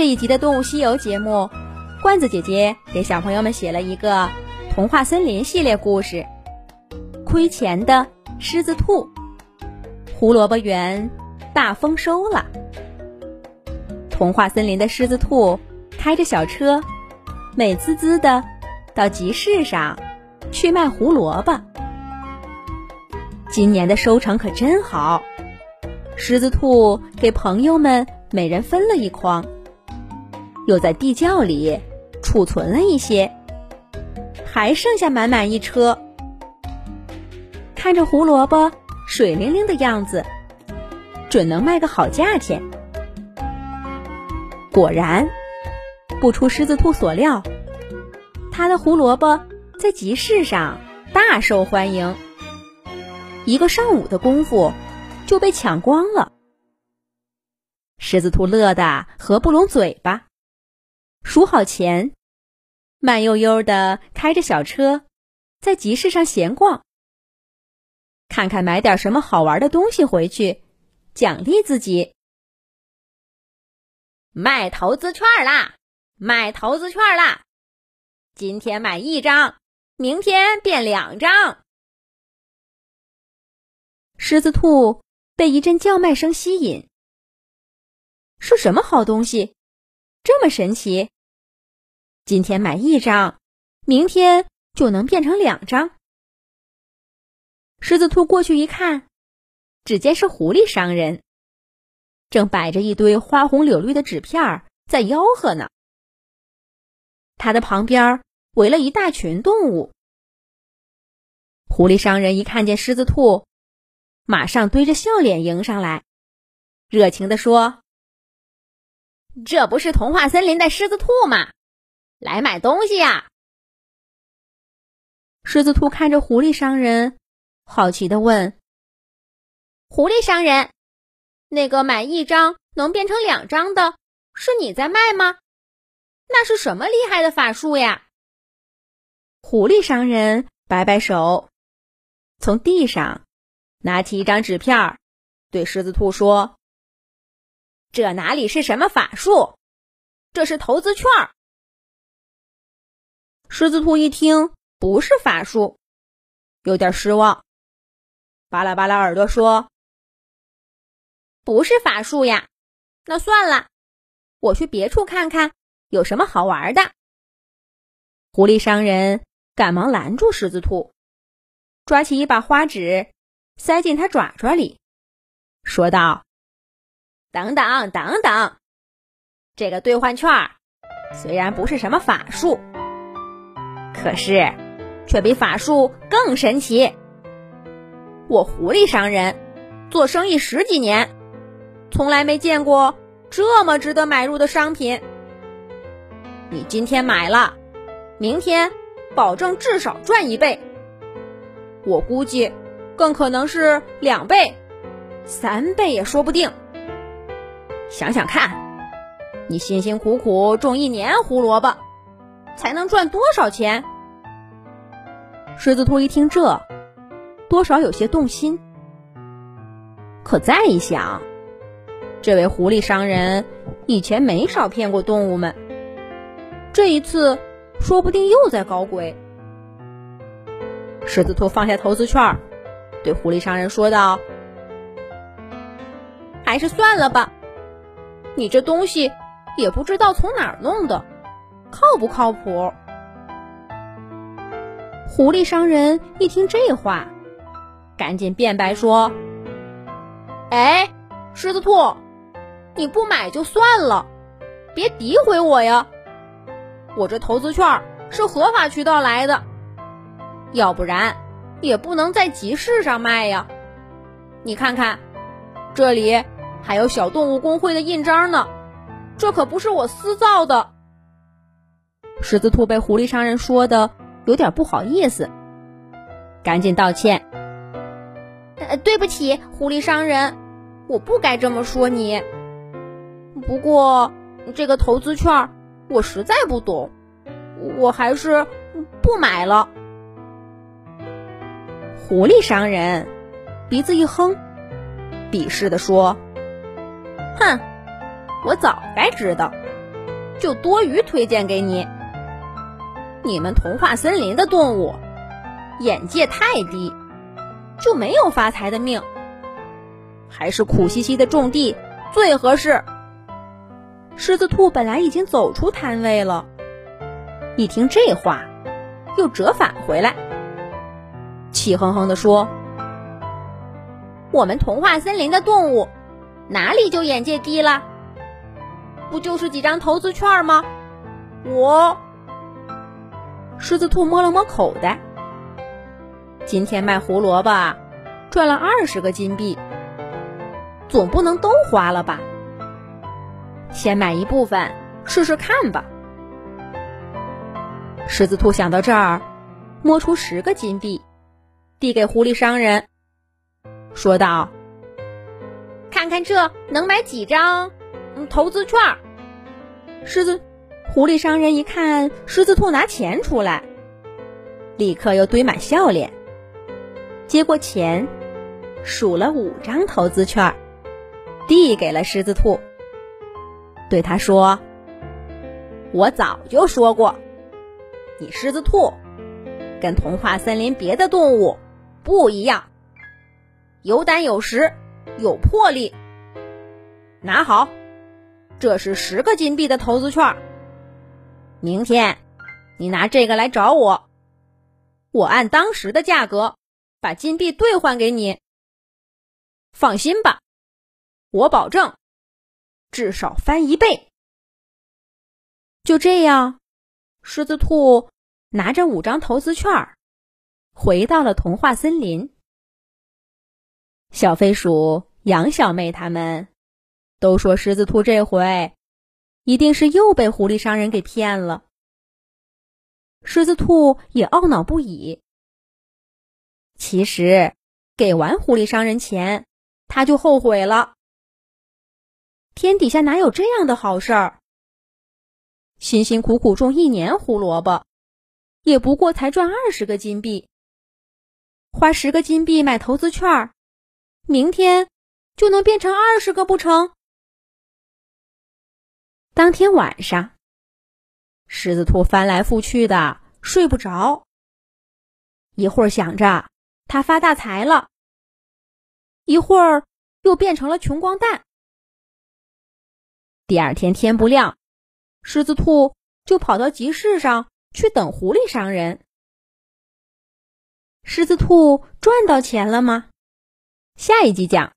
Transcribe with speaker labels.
Speaker 1: 这一集的《动物西游》节目，罐子姐姐给小朋友们写了一个童话森林系列故事《亏钱的狮子兔》。胡萝卜园大丰收了，童话森林的狮子兔开着小车，美滋滋的到集市上去卖胡萝卜。今年的收成可真好，狮子兔给朋友们每人分了一筐，又在地窖里储存了一些，还剩下满满一车。看着胡萝卜。水灵灵的样子，准能卖个好价钱。果然，不出狮子兔所料，他的胡萝卜在集市上大受欢迎。一个上午的功夫就被抢光了。狮子兔乐得合不拢嘴巴，数好钱，慢悠悠的开着小车，在集市上闲逛。看看买点什么好玩的东西回去，奖励自己。
Speaker 2: 卖投资券啦！卖投资券啦！今天买一张，明天变两张。
Speaker 1: 狮子兔被一阵叫卖声吸引，是什么好东西？这么神奇？今天买一张，明天就能变成两张。狮子兔过去一看，只见是狐狸商人，正摆着一堆花红柳绿的纸片在吆喝呢。他的旁边围了一大群动物。狐狸商人一看见狮子兔，马上堆着笑脸迎上来，热情地说：“
Speaker 2: 这不是童话森林的狮子兔吗？来买东西呀！”
Speaker 1: 狮子兔看着狐狸商人。好奇的问：“
Speaker 2: 狐狸商人，那个买一张能变成两张的，是你在卖吗？那是什么厉害的法术呀？”
Speaker 1: 狐狸商人摆摆手，从地上拿起一张纸片，对狮子兔说：“
Speaker 2: 这哪里是什么法术？这是投资券。”
Speaker 1: 狮子兔一听不是法术，有点失望。巴拉巴拉耳朵说：“
Speaker 2: 不是法术呀，那算了，我去别处看看有什么好玩的。”
Speaker 1: 狐狸商人赶忙拦住狮子兔，抓起一把花纸塞进他爪爪里，说道：“
Speaker 2: 等等等等，这个兑换券虽然不是什么法术，可是却比法术更神奇。”我狐狸商人做生意十几年，从来没见过这么值得买入的商品。你今天买了，明天保证至少赚一倍。我估计更可能是两倍、三倍也说不定。想想看，你辛辛苦苦种一年胡萝卜，才能赚多少钱？
Speaker 1: 狮子兔一听这。多少有些动心，可再一想，这位狐狸商人以前没少骗过动物们，这一次说不定又在搞鬼。狮子兔放下投资券，对狐狸商人说道：“
Speaker 2: 还是算了吧，你这东西也不知道从哪儿弄的，靠不靠谱？”
Speaker 1: 狐狸商人一听这话。赶紧辩白说：“
Speaker 2: 哎，狮子兔，你不买就算了，别诋毁我呀！我这投资券是合法渠道来的，要不然也不能在集市上卖呀。你看看，这里还有小动物工会的印章呢，这可不是我私造的。”
Speaker 1: 狮子兔被狐狸商人说的有点不好意思，赶紧道歉。
Speaker 2: 呃，对不起，狐狸商人，我不该这么说你。不过这个投资券我实在不懂，我还是不买了。
Speaker 1: 狐狸商人鼻子一哼，鄙视的说：“
Speaker 2: 哼，我早该知道，就多余推荐给你。你们童话森林的动物眼界太低，就没有发财的命，还是苦兮兮的种地最合适。
Speaker 1: 狮子兔本来已经走出摊位了，一听这话，又折返回来，气哼哼地说：“
Speaker 2: 我们童话森林的动物哪里就眼界低了？不就是几张投资券吗？我……”
Speaker 1: 狮子兔摸了摸口袋，今天卖胡萝卜赚了二十个金币，总不能都花了吧？先买一部分试试看吧。狮子兔想到这儿，摸出十个金币，递给狐狸商人，说道：“
Speaker 2: 看这能买几张投资券？”
Speaker 1: 狮子。狐狸商人一看狮子兔拿钱出来，立刻又堆满笑脸，接过钱，数了五张投资券，递给了狮子兔，对他说：“
Speaker 2: 我早就说过，你狮子兔跟童话森林别的动物不一样，有胆有识，有魄力。拿好，这是十个金币的投资券。”明天，你拿这个来找我，我按当时的价格把金币兑换给你。放心吧，我保证至少翻一倍。
Speaker 1: 就这样，狮子兔拿着五张投资券，回到了童话森林。小飞鼠、杨小妹他们都说，狮子兔这回。一定是又被狐狸商人给骗了。狮子兔也懊恼不已。其实，给完狐狸商人钱，他就后悔了。天底下哪有这样的好事儿？辛辛苦苦种一年胡萝卜，也不过才赚二十个金币。花十个金币买投资券，明天就能变成二十个不成？当天晚上，狮子兔翻来覆去的睡不着。一会儿想着他发大财了，一会儿又变成了穷光蛋。第二天天不亮，狮子兔就跑到集市上去等狐狸商人。狮子兔赚到钱了吗？下一集讲。